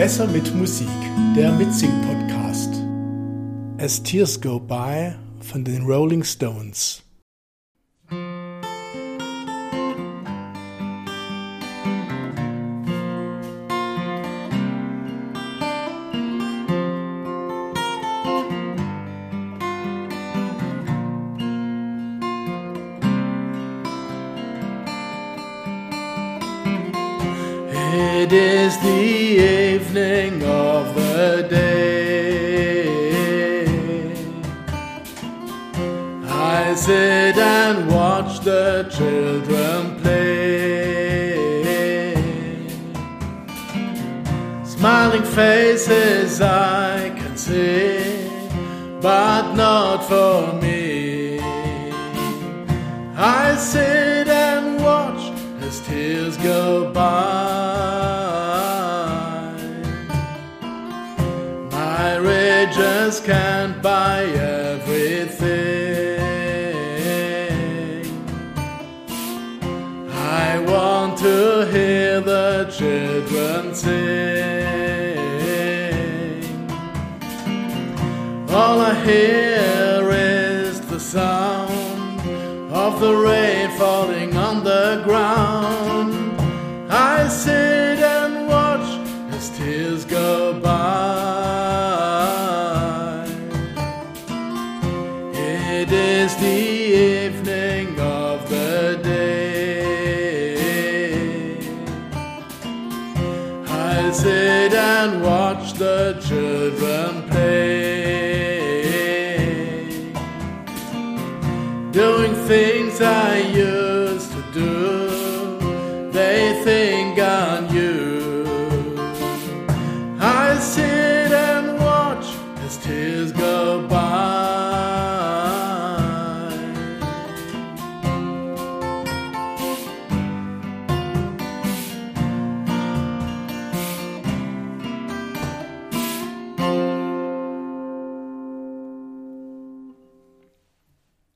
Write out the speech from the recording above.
Besser mit Musik, der Mitsing-Podcast. As Tears Go By von den Rolling Stones. It is the evening of the day. I sit and watch the children play. Smiling faces I can see, but not for me. I sit and watch as tears go by. My riches can't buy everything. I want to hear the children sing. All I hear is the sound of the rain falling on the ground. Evening of the day. I sit and watch the children play doing things I